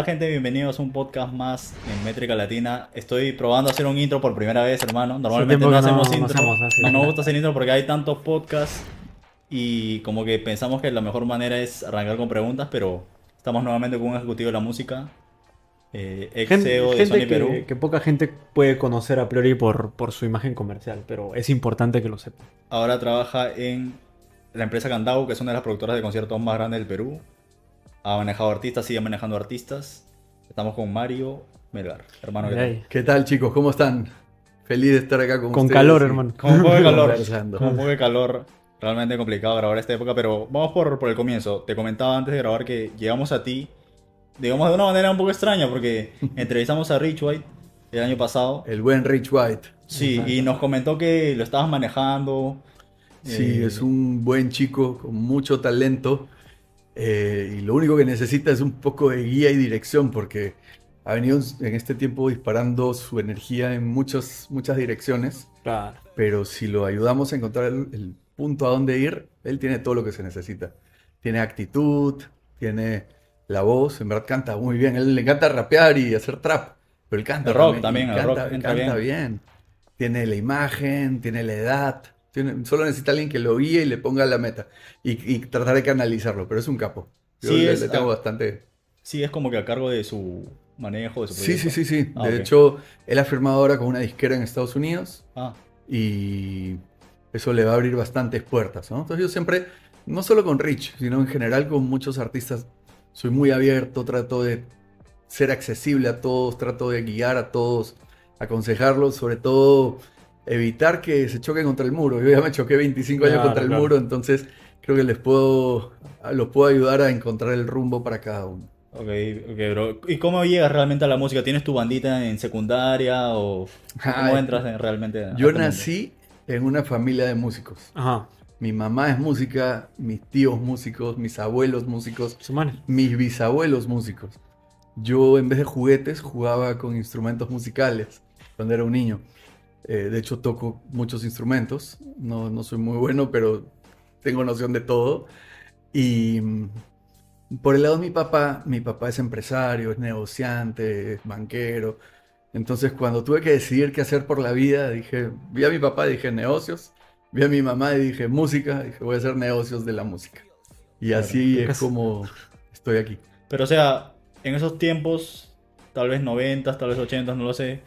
Hola gente, bienvenidos a un podcast más en Métrica Latina. Estoy probando hacer un intro por primera vez, hermano. Normalmente no no- hacemos no intro. así. No nos gusta hacer intro porque hay tantos podcasts y como que pensamos que la mejor manera es arrancar con preguntas, pero estamos nuevamente con un ejecutivo de la música, eh, ex Gente, CEO de gente Sony Perú. que, que poca gente puede conocer a priori por, por su imagen comercial, pero es importante que lo sepa. Ahora trabaja en la empresa Candau, que es una de las productoras de conciertos más grandes del Perú. Ha manejado artistas, sigue manejando artistas. Estamos con Mario Melgar, hermano. ¿qué tal? ¿Qué tal chicos? ¿Cómo están? Feliz de estar acá con, Con ustedes calor, hermano. Con un poco de calor. Con un poco de calor. Realmente complicado grabar esta época, pero vamos por, por el comienzo. Te comentaba antes de grabar que llegamos a ti, digamos de una manera un poco extraña, porque entrevistamos a Rich White el año pasado. El buen Rich White. Sí, Exacto. y nos comentó que lo estabas manejando. Sí, eh, es un buen chico con mucho talento eh, y lo único que necesita es un poco de guía y dirección porque ha venido en este tiempo disparando su energía en muchas, muchas direcciones, claro. pero si lo ayudamos a encontrar el, el punto a dónde ir, él tiene todo lo que se necesita. Tiene actitud, tiene la voz, en verdad canta muy bien. Él le encanta rapear y hacer trap, pero él canta El rock también, el canta, rock canta bien. Tiene la imagen, tiene la edad, tiene, solo necesita alguien que lo guíe y le ponga la meta y, y tratar de canalizarlo, pero es un capo. Yo Sí, le, es- le tengo ah, bastante... Sí, es como que a cargo de su manejo, de su Sí, sí, proyecto. sí, sí. Ah, De hecho, él ha firmado ahora con una disquera en Estados Unidos Ah, y eso le va a abrir bastantes puertas, ¿no? Entonces yo siempre, no solo con Rich, sino en general con muchos artistas, soy muy abierto, trato de ser accesible a todos, trato de guiar a todos, aconsejarlos, sobre todo evitar que se choquen contra el muro. Yo ya me choqué 25 años Claro, contra el claro. muro, entonces creo que les puedo, los puedo ayudar a encontrar el rumbo para cada uno. ok, ok, bro. ¿Y cómo llegas realmente a la música? ¿Tienes tu bandita en secundaria o cómo Ay, entras en- realmente? a Yo este nací en una familia de músicos. Ajá. Mi mamá es música, mis tíos músicos, mis abuelos músicos, mis bisabuelos músicos. Yo en vez de juguetes jugaba con instrumentos musicales cuando era un niño. Eh, de hecho toco muchos instrumentos. No, no soy muy bueno, pero tengo noción de todo. Y mm, por el lado de mi papá, mi papá es empresario, es negociante, es banquero. Entonces cuando tuve que decidir qué hacer por la vida, dije, vi a mi papá y dije negocios. Vi a mi mamá y dije música, dije voy a hacer negocios de la música. Y Claro, así es como estoy aquí. Pero o sea, en esos tiempos, tal vez 90, tal vez 80, no lo sé,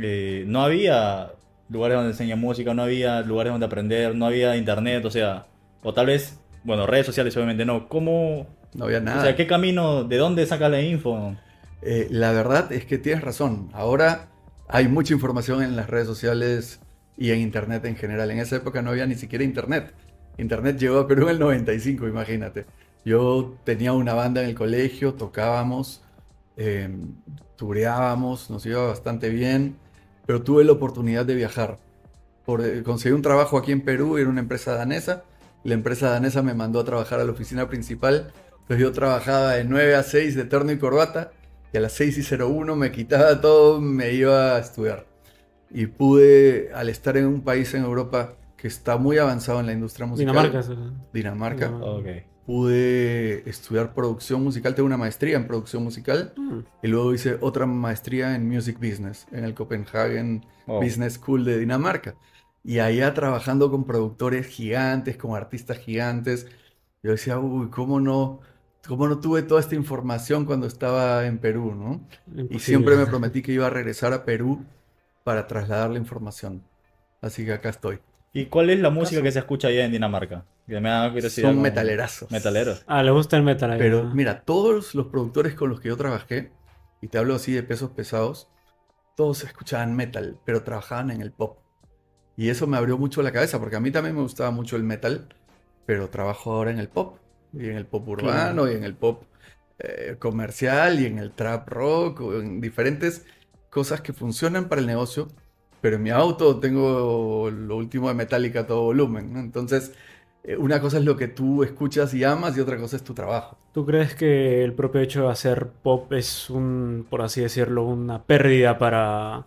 eh, no había lugares donde enseñar música, no había lugares donde aprender, no había internet, o sea, o tal vez, bueno, redes sociales obviamente no. ¿Cómo, No había o nada. sea, qué camino, de dónde saca la info? Eh, la verdad es que tienes razón. Ahora hay mucha información en las redes sociales y en internet en general. En esa época no había ni siquiera internet. Internet llegó a Perú en el 95, imagínate. Yo tenía una banda en el colegio, tocábamos, eh, tureábamos, nos iba bastante bien, pero tuve la oportunidad de viajar. Por, eh, conseguí un trabajo aquí en Perú, era una empresa danesa. La empresa danesa me mandó a trabajar a la oficina principal. Entonces yo trabajaba de 9 a 6 de terno y corbata y a las 6 y 01 me quitaba todo, me iba a estudiar. Y pude, al estar en un país en Europa que está muy avanzado en la industria musical, Dinamarca. Dinamarca, Dinamarca. Ok. Pude estudiar producción musical, tengo una maestría en producción musical Mm. y luego hice otra maestría en music business en el Copenhagen Wow. Business School de Dinamarca. Y allá trabajando con productores gigantes, con artistas gigantes, yo decía, uy, ¿cómo no, cómo no tuve toda esta información cuando estaba en Perú, ¿no? Y Imposible. siempre me prometí que iba a regresar a Perú para trasladar la información. Así que acá estoy. ¿Y cuál es la música que se escucha allá en Dinamarca? Que me da curiosidad. Son como- metalerazos. Metaleros. Ah, le gusta el metal ahí. Pero ¿no? mira, todos los productores con los que yo trabajé, y te hablo así de pesos pesados, todos escuchaban metal, pero trabajaban en el pop. Y eso me abrió mucho la cabeza, porque a mí también me gustaba mucho el metal, pero trabajo ahora en el pop, y en el pop urbano, Claro. y en el pop eh, comercial, y en el trap rock, o en diferentes cosas que funcionan para el negocio, pero en mi auto tengo lo último de Metallica a todo volumen, ¿no? Entonces, una cosa es lo que tú escuchas y amas, y otra cosa es tu trabajo. ¿Tú crees que el propio hecho de hacer pop es un, por así decirlo, una pérdida para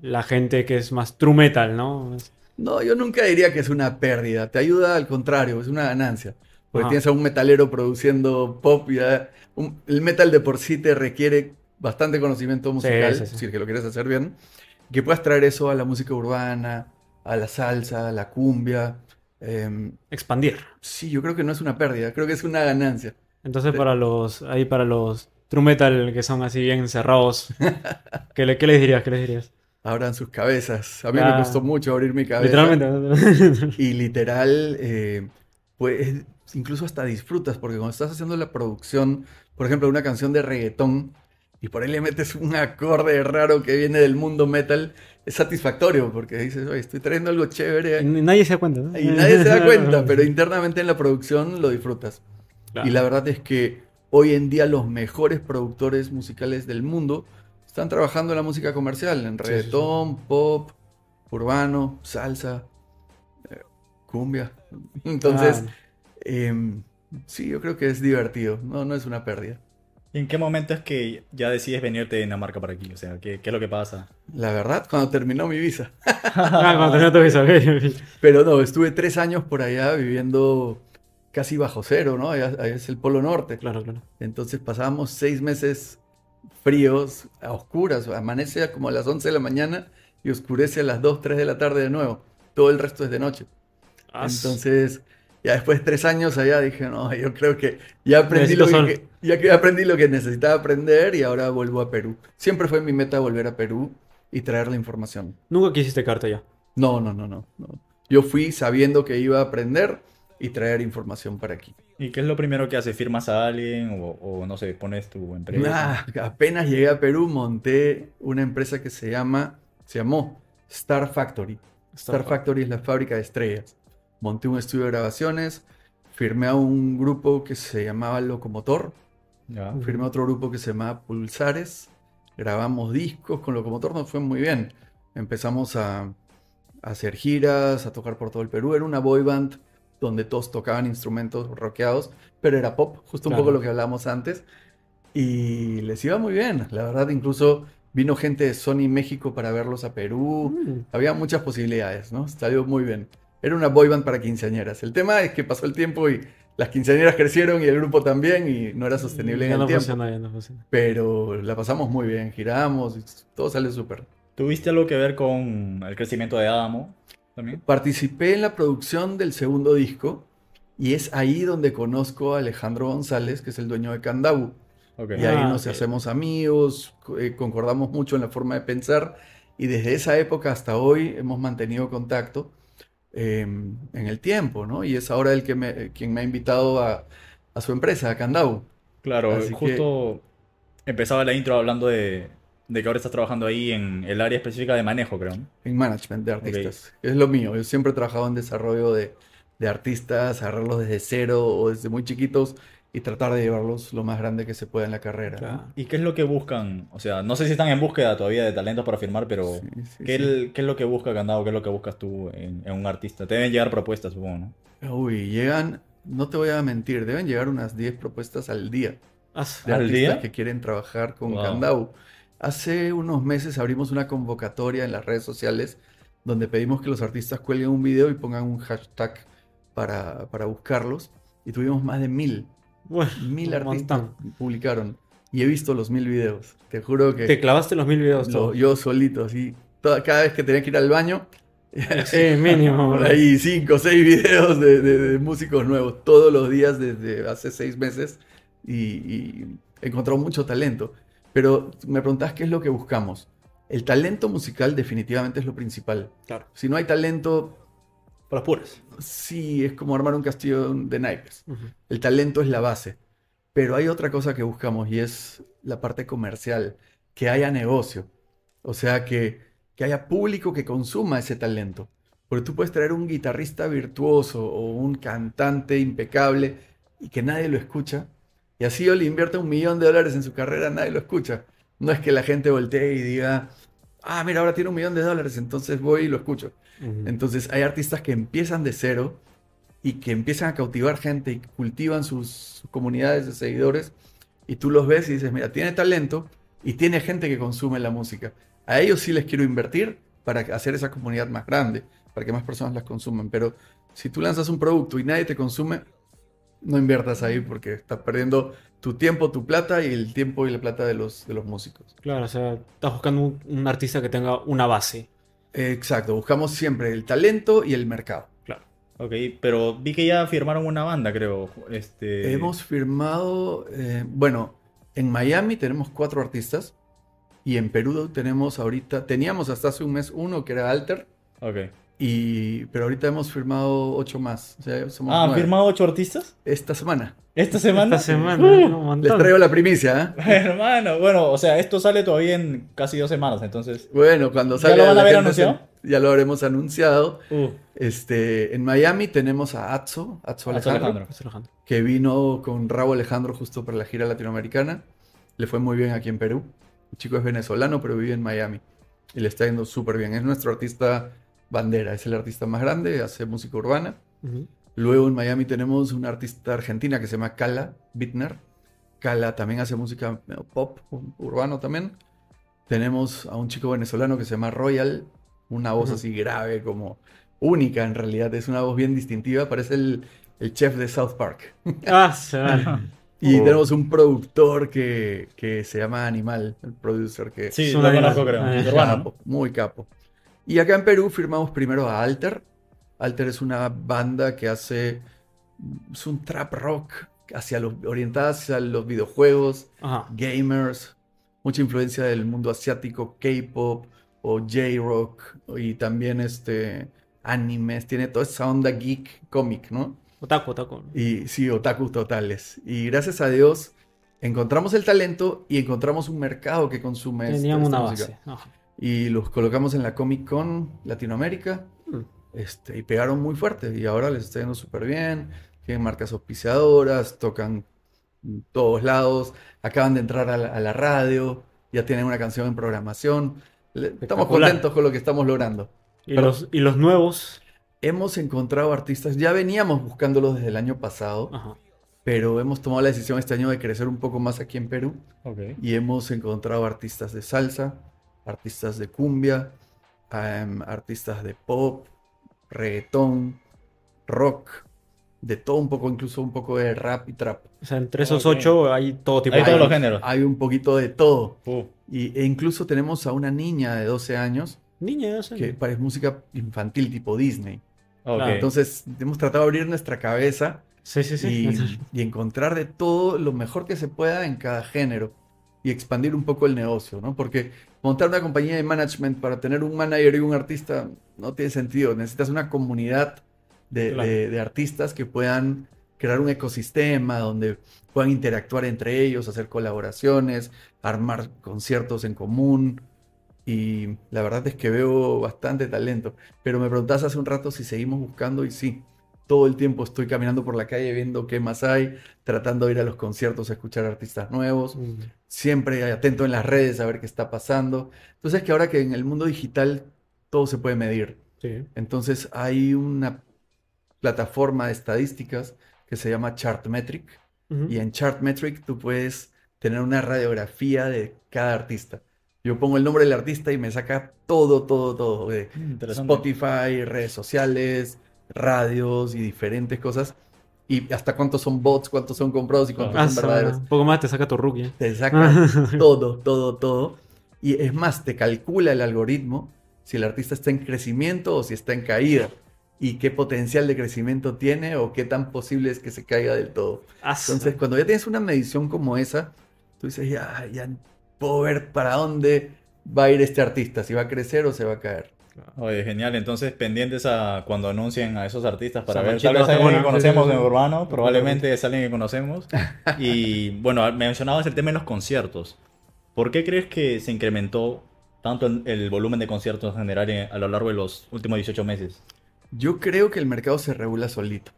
la gente que es más true metal, ¿no? No, yo nunca diría que es una pérdida, te ayuda al contrario, es una ganancia. Porque tienes a un metalero produciendo pop y un- el metal de por sí te requiere bastante conocimiento musical, sí, sí. si es que lo quieres hacer bien. Que puedas traer eso a la música urbana, a la salsa, a la cumbia. Em, Expandir. sí, yo creo que no es una pérdida, creo que es una ganancia. Entonces para los, ahí para los true metal que son así bien cerrados, ¿qué, le- qué les dirías? ¿Qué les dirías? Abran sus cabezas. A mí me costó mucho abrir mi cabeza. Literalmente. Y literal, eh, pues incluso hasta disfrutas, porque cuando estás haciendo la producción, por ejemplo, una canción de reggaetón, y por ahí le metes un acorde raro que viene del mundo metal, es satisfactorio, porque dices, oye, estoy trayendo algo chévere. Y Nadie se da cuenta, ¿no? Y nadie se da cuenta, pero internamente en la producción lo disfrutas. Claro. Y la verdad es que hoy en día los mejores productores musicales del mundo están trabajando en la música comercial, en Sí, sí, sí. reggaetón, pop, urbano, salsa, eh, cumbia. Entonces, Ah, em, sí, yo creo que es divertido, no, no es una pérdida. ¿Y en qué momento es que ya decides venirte de Dinamarca para aquí? O sea, ¿qué, qué es lo que pasa? La verdad, cuando terminó mi visa. ah, cuando terminó tu visa, ok. Pero no, estuve tres años por allá viviendo casi bajo cero, ¿no? Allá, allá es el Polo Norte. Claro, claro. Entonces pasábamos seis meses fríos, a oscuras. Amanece como a las 11 de la mañana y oscurece a las 2, 3 de la tarde de nuevo. Todo el resto es de noche. Entonces, ya después de tres años allá dije, no, yo creo que ya aprendí, Necesito lo que, ya que aprendí lo que necesitaba aprender y ahora vuelvo a Perú. Siempre fue mi meta volver a Perú y traer la información. Nunca quisiste quedarte allá. No, no, no, no. no. Yo fui sabiendo que iba a aprender y traer información para aquí. ¿Y qué es lo primero que haces? ¿Firmas a alguien o, o, no sé, pones tu empresa? Nah, apenas llegué a Perú, monté una empresa que se llama, se llamó Star Factory. Star Factory es la fábrica de estrellas. Monté un estudio de grabaciones, firmé a un grupo que se llamaba Locomotor, Ya. firmé a otro grupo que se llamaba Pulsares, grabamos discos con Locomotor, nos fue muy bien. Empezamos a, a hacer giras, a tocar por todo el Perú. Era una boy band donde todos tocaban instrumentos rockeados, pero era pop, justo un Claro. poco lo que hablábamos antes. Y les iba muy bien, la verdad, incluso vino gente de Sony México para verlos a Perú. Mm. Había muchas posibilidades, ¿no? Salió muy bien. Era una boy band para quinceañeras. El tema es que pasó el tiempo y las quinceañeras crecieron y el grupo también y no era sostenible en Ya el no tiempo. funciona, ya no funciona. Pero la pasamos muy bien, giramos, y todo salió súper. ¿Tuviste algo que ver con el crecimiento de Adamo también? Participé en la producción del segundo disco y es ahí donde conozco a Alejandro González, que es el dueño de Candabu. Ok. Y ahí Ah, nos ok. hacemos amigos, eh, concordamos mucho en la forma de pensar y desde esa época hasta hoy hemos mantenido contacto eh, en el tiempo, ¿no? Y es ahora el que me, quien me ha invitado a, a su empresa, a Candabu. Claro, Así que- justo empezaba la intro hablando de, de que ahora estás trabajando ahí en el área específica de manejo, creo. ¿no? En management de artistas. Es lo mío. Yo siempre he trabajado en desarrollo de, de artistas, agarrarlos desde cero o desde muy chiquitos y tratar de llevarlos lo más grande que se pueda en la carrera. ¿Y qué es lo que buscan? O sea, no sé si están en búsqueda todavía de talentos para firmar, pero Sí, sí, ¿qué, sí. el- qué es lo que busca Candado? ¿Qué es lo que buscas tú en, en un artista? Te deben llegar propuestas, supongo, ¿no? Uy, llegan, no te voy a mentir, deben llegar unas 10 propuestas al día Ah, de ¿Al artistas día? que quieren trabajar con Wow. Hace unos meses abrimos una convocatoria en las redes sociales donde pedimos que los artistas cuelguen un video y pongan un hashtag para, para buscarlos y tuvimos más de mil. Bueno, Mil artistas montón. publicaron y he visto los mil videos. Te juro que Te clavaste los mil videos lo- yo solito, así, toda- cada vez que tenía que ir al baño, Sí, mínimo. por ahí cinco o seis videos de, de- de músicos nuevos todos los días desde hace seis meses y, y he encontrado mucho talento. Pero me preguntas qué es lo que buscamos. El talento musical definitivamente es lo principal. Claro. Si no hay talento, Por las puras. sí, es como armar un castillo de naipes. El talento es la base. Pero hay otra cosa que buscamos y es la parte comercial, que haya negocio. O sea, que, que haya público que consuma ese talento. Porque tú puedes traer un guitarrista virtuoso o un cantante impecable y que nadie lo escucha. Y así yo le invierta un millón de dólares en su carrera, nadie lo escucha. No es que la gente voltee y diga, ah, mira, ahora tiene un millón de dólares, entonces voy y lo escucho. Entonces hay artistas que empiezan de cero y que empiezan a cautivar gente y cultivan sus, sus comunidades de seguidores y tú los ves y dices, mira, tiene talento y tiene gente que consume la música. A ellos sí les quiero invertir para hacer esa comunidad más grande, para que más personas las consuman. Pero si tú lanzas un producto y nadie te consume, no inviertas ahí porque estás perdiendo tu tiempo, tu plata y el tiempo y la plata de los, de los músicos. Claro, o sea, estás buscando un, un artista que tenga una base. Exacto, buscamos siempre el talento y el mercado. Claro. Ok, pero vi que ya firmaron una banda, creo. Este... Hemos firmado, eh, bueno, en Miami tenemos cuatro artistas y en Perú tenemos ahorita, teníamos hasta hace un mes uno que era Alter, Ok. Y, pero ahorita hemos firmado ocho más. O sea, somos Ah, ¿han firmado ocho artistas? Esta semana. ¿Esta semana? Esta semana, Uh. Les traigo la primicia, ¿eh? Hermano, bueno, o sea, esto sale todavía en casi dos semanas, entonces. Bueno, cuando ¿Ya salga lo van a la haber gente se- anunciado? Ya lo habremos anunciado. Uh, Este, en Miami tenemos a Atzo, Atzo Atzo Alejandro, Alejandro. José Alejandro. que vino con Rabo Alejandro justo para la gira latinoamericana. Le fue muy bien aquí en Perú. El chico es venezolano, pero vive en Miami. Y le está yendo súper bien. Es nuestro artista bandera, es el artista más grande, hace música urbana. Luego en Miami tenemos una artista argentina que se llama Kala Bittner. Kala también hace música medio pop, ur- urbano también. Tenemos a un chico venezolano que se llama Royal, una voz así grave, como única en realidad. Es una voz bien distintiva, parece el, el chef de South Park. Ah, se va. Y Oh. tenemos un productor que, que se llama Animal, el producer que Sí, Es lo conozco, animal. creo. Ah, Urbano, capo, muy capo. Y acá en Perú firmamos primero a Alter. Alter es una banda que hace. Es un trap rock hacia los, orientada hacia los videojuegos, Ajá. gamers, mucha influencia del mundo asiático, K-pop o J-rock y también este animes, tiene toda esa onda geek cómic, ¿no? Otaku, otaku. Y sí, otakus totales. Y gracias a Dios encontramos el talento y encontramos un mercado que consume este- Tenían esta una música. base. Ajá. Y los colocamos en la Comic Con Latinoamérica. Mm. Este, y pegaron muy fuerte. Y ahora les está yendo súper bien. Tienen marcas auspiciadoras, tocan en todos lados. Acaban de entrar a la, a la radio. Ya tienen una canción en programación. Estamos contentos con lo que estamos logrando. Y, Pero- los, y los nuevos. Hemos encontrado artistas, ya veníamos buscándolos desde el año pasado, Ajá. pero hemos tomado la decisión este año de crecer un poco más aquí en Perú. Y hemos encontrado artistas de salsa, artistas de cumbia, em, artistas de pop, reggaetón, rock, de todo un poco, incluso un poco de rap y trap. O sea, entre esos Ok. ocho hay todo tipo Hay de todos los géneros. Hay un poquito de todo. Uh, Y, e incluso tenemos a una niña de 12 años Niña, no sé. que parece música infantil tipo Disney. ok. Claro, Entonces hemos tratado de abrir nuestra cabeza Sí, sí, sí. y, y encontrar de todo lo mejor que se pueda en cada género y expandir un poco el negocio, ¿no? Porque montar una compañía de management para tener un manager y un artista no tiene sentido. Necesitas una comunidad de, Claro. de- de artistas que puedan crear un ecosistema donde puedan interactuar entre ellos, hacer colaboraciones, armar conciertos en común. Y la verdad es que veo bastante talento. Pero me preguntas hace un rato si seguimos buscando y sí, todo el tiempo estoy caminando por la calle viendo qué más hay, tratando de ir a los conciertos a escuchar artistas nuevos, Mm. siempre atento en las redes a ver qué está pasando. Entonces que ahora que en el mundo digital todo se puede medir. Sí. Entonces hay una plataforma de estadísticas que se llama Chartmetric y en Chartmetric tú puedes tener una radiografía de cada artista. Yo pongo el nombre del artista y me saca todo, todo, todo, de Interesante. Spotify, redes sociales, radios y diferentes cosas. Y hasta cuántos son bots, cuántos son comprados y cuántos Ah, son verdaderos. un poco más te saca tu rookie. ¿eh? Te saca todo, todo, todo. Y es más, te calcula el algoritmo si el artista está en crecimiento o si está en caída. Y qué potencial de crecimiento tiene o qué tan posible es que se caiga del todo. Ah, Entonces, cuando ya tienes una medición como esa, tú dices, ya, ya puedo ver para dónde va a ir este artista, si va a crecer o se va a caer. Oye, genial. Entonces, pendientes a cuando anuncien a esos artistas para ver. Tal vez alguien que conocemos en. Urbano, probablemente es alguien que conocemos. Y bueno, mencionabas el tema de los conciertos. ¿Por qué crees que se incrementó tanto el, el volumen de conciertos en general en- a lo largo de los últimos 18 meses? Yo creo que el mercado se regula solito.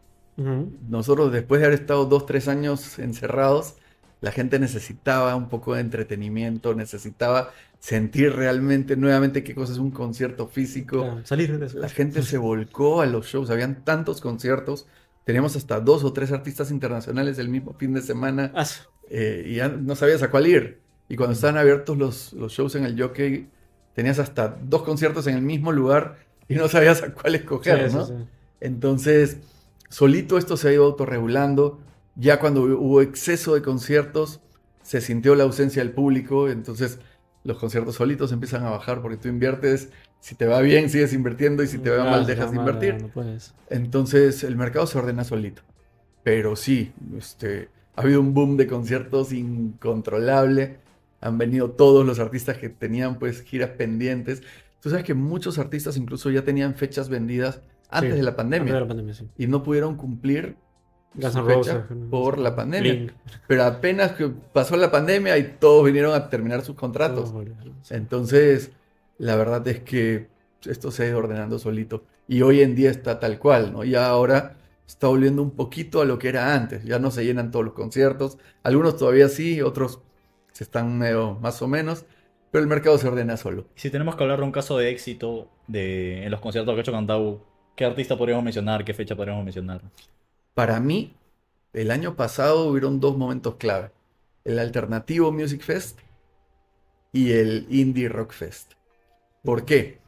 Nosotros, después de haber estado dos, tres años encerrados, la gente necesitaba un poco de entretenimiento, necesitaba sentir realmente nuevamente qué cosa es un concierto físico. Claro, salir de eso. La gente se volcó a los shows, habían tantos conciertos, teníamos hasta dos o tres artistas internacionales el mismo fin de semana Ah, eh, y ya no sabías a cuál ir. Y cuando estaban abiertos los, los shows en el Jockey, tenías hasta dos conciertos en el mismo lugar y no sabías a cuál escoger, sí, ¿no? sí. Entonces, solito esto se ha ido autorregulando. Ya cuando hubo exceso de conciertos, se sintió la ausencia del público, entonces los conciertos solitos empiezan a bajar porque tú inviertes, si te va bien sigues invirtiendo y si te va Ah, mal si dejas de invertir. no puedes. Entonces el mercado se ordena solito. Pero sí, este, ha habido un boom de conciertos incontrolable. Han venido todos los artistas que tenían pues giras pendientes. Tú sabes que muchos artistas incluso ya tenían fechas vendidas antes Sí, de la pandemia Antes de la pandemia, sí. y no pudieron cumplir Guns su N' fecha Roses, por la pandemia. Blink, Pero apenas que pasó la pandemia y todos vinieron a terminar sus contratos. sí. Entonces, la verdad es que esto se ha ido ordenando solito. Y hoy en día está tal cual, ¿no? Ya ahora está volviendo un poquito a lo que era antes. Ya no se llenan todos los conciertos. Algunos todavía sí, otros se están medio más o menos. Pero el mercado se ordena solo. Si tenemos que hablar de un caso de éxito de, en los conciertos que ha hecho Cantau, ¿qué artista podríamos mencionar? ¿Qué fecha podríamos mencionar? Para mí, el año pasado hubieron dos momentos clave. El Alternativo Music Fest y el Indie Rock Fest. ¿Por qué?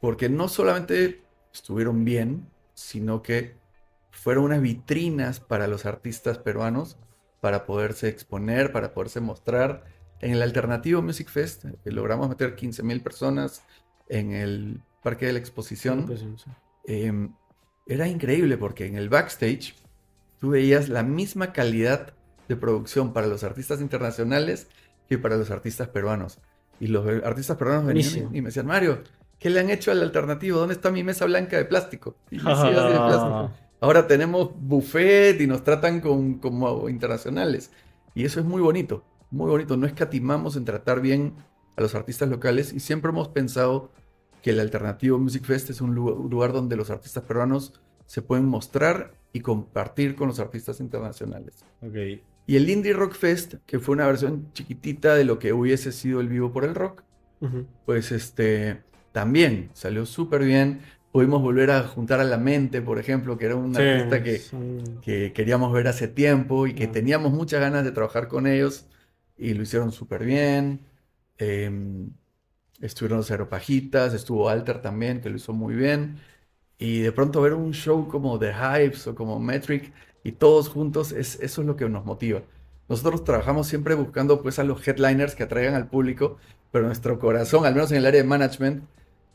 Porque no solamente estuvieron bien, sino que fueron unas vitrinas para los artistas peruanos para poderse exponer, para poderse mostrar. En el Alternativo Music Fest eh, logramos meter 15.000 personas en el Parque de la Exposición. Sí. Eh, era increíble porque en el backstage tú veías la misma calidad de producción para los artistas internacionales que para los artistas peruanos. Y los artistas peruanos venían y, y me decían, Mario, ¿qué le han hecho al alternativo? ¿Dónde está mi mesa blanca de plástico? Y yo, "Sí, así de plástico". Ahora tenemos buffet y nos tratan con, como internacionales. Y eso es muy bonito, muy bonito. No escatimamos en tratar bien a los artistas locales y siempre hemos pensado que el Alternativo Music Fest es un lu- un lugar donde los artistas peruanos se pueden mostrar y compartir con los artistas internacionales. Ok. Y el Indie Rock Fest, que fue una versión chiquitita de lo que hubiese sido el Vivo por el Rock, pues este también salió súper bien. Pudimos volver a juntar a La Mente, por ejemplo, que era un Sí, artista que, que queríamos ver hace tiempo y que Ah. teníamos muchas ganas de trabajar con ellos y lo hicieron súper bien. Eh, estuvieron los Aeropajitas, estuvo Alter también, que lo hizo muy bien. Y de pronto ver un show como The Hypes o como Metric y todos juntos, es, eso es lo que nos motiva. Nosotros trabajamos siempre buscando pues a los headliners que atraigan al público, pero nuestro corazón, al menos en el área de management,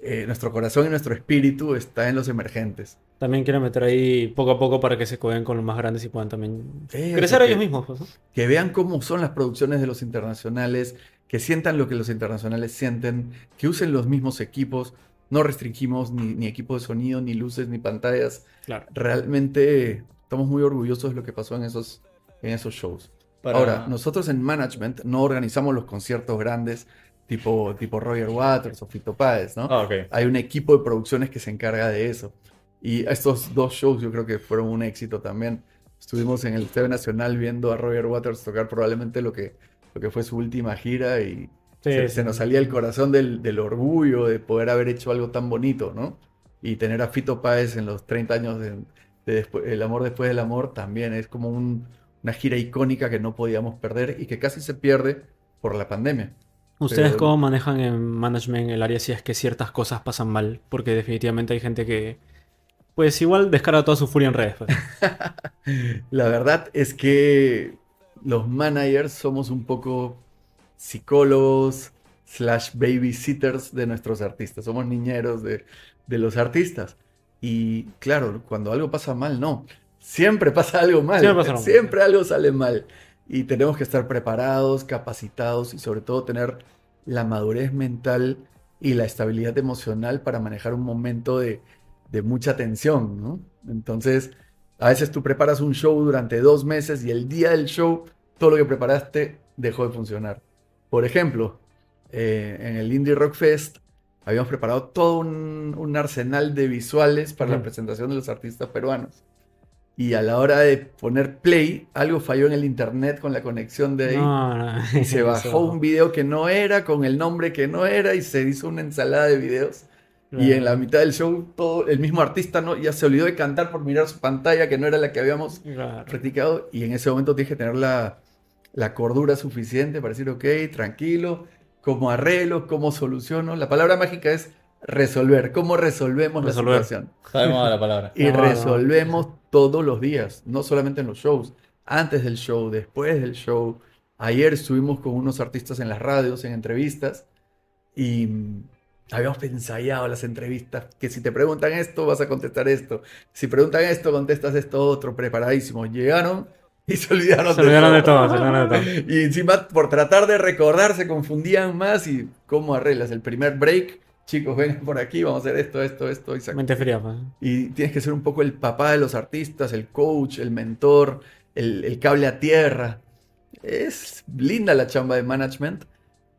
eh, nuestro corazón y nuestro espíritu está en los emergentes. También quiero meter ahí poco a poco para que se coden con los más grandes y puedan también Eso, crecer que- ellos mismos. pues, ¿no? que vean cómo son las producciones de los internacionales, que sientan lo que los internacionales sienten, que usen los mismos equipos. No restringimos ni, ni equipo de sonido, ni luces, ni pantallas. Claro. Realmente estamos muy orgullosos de lo que pasó en esos, en esos shows. Para- Ahora, nosotros en management no organizamos los conciertos grandes tipo, tipo Roger Waters o Fito Páez, ¿no? Ah, ok. Hay un equipo de producciones que se encarga de eso. Y estos dos shows yo creo que fueron un éxito también. Estuvimos en el TV Nacional viendo a Roger Waters tocar probablemente lo que, lo que fue su última gira y Sí, se, sí. se nos salía el corazón del, del orgullo de poder haber hecho algo tan bonito, ¿no? Y tener a Fito Páez en los 30 años de, de El amor después del amor también es como un- una gira icónica que no podíamos perder y que casi se pierde por la pandemia. ¿Ustedes Pero- cómo manejan en management el área si es que ciertas cosas pasan mal? Porque definitivamente hay gente que, pues igual descarga toda su furia en redes. pues. La verdad es que los managers somos un poco psicólogos slash babysitters de nuestros artistas. Somos niñeros de, de los artistas. Y claro, cuando algo pasa mal, no. Siempre pasa algo mal. Siempre pasa algo. Siempre algo sale mal. Y tenemos que estar preparados, capacitados y sobre todo tener la madurez mental y la estabilidad emocional para manejar un momento de, de mucha tensión, ¿no? Entonces, a veces tú preparas un show durante dos meses y el día del show todo lo que preparaste dejó de funcionar. Por ejemplo, eh, en el Indie Rock Fest habíamos preparado todo un, un arsenal de visuales para la presentación de los artistas peruanos. Y a la hora de poner play, algo falló en el internet con la conexión de ahí. No, no. Y se bajó un video que no era, con el nombre que no era, y se hizo una ensalada de videos. Y en la mitad del show, todo el mismo artista no, ya se olvidó de cantar por mirar su pantalla, que no era la que habíamos Claro. practicado. Y en ese momento tienes que tener la, la cordura suficiente para decir, ok, tranquilo, cómo arreglo, cómo soluciono. La palabra mágica es resolver. ¿Cómo resolvemos Resolver. la situación? Sabemos la palabra. Y No, no. resolvemos todos los días, no solamente en los shows. antes del show, después del show. Ayer estuvimos con unos artistas en las radios, en entrevistas, y habíamos ensayado las entrevistas, que si te preguntan esto, vas a contestar esto. Si preguntan esto, contestas esto otro, preparadísimo. Llegaron y se olvidaron, Se olvidaron de todo, se olvidaron de todo. Y encima, por tratar de recordar, se confundían más. ¿Y cómo arreglas el primer break? Chicos, vengan por aquí, vamos a hacer esto, esto, esto. Y, Mente fría, pues. y tienes que ser un poco el papá de los artistas, el coach, el mentor, el, el cable a tierra. Es linda la chamba de management,